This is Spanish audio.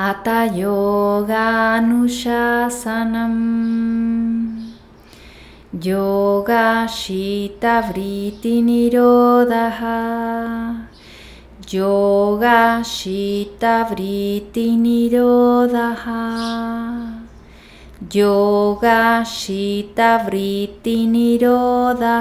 Ata Yoga Anushasanam Yoga Shita Vritti Nirodha. Yoga Shita Vritti Nirodha. Yoga Shita Vritti Nirodha.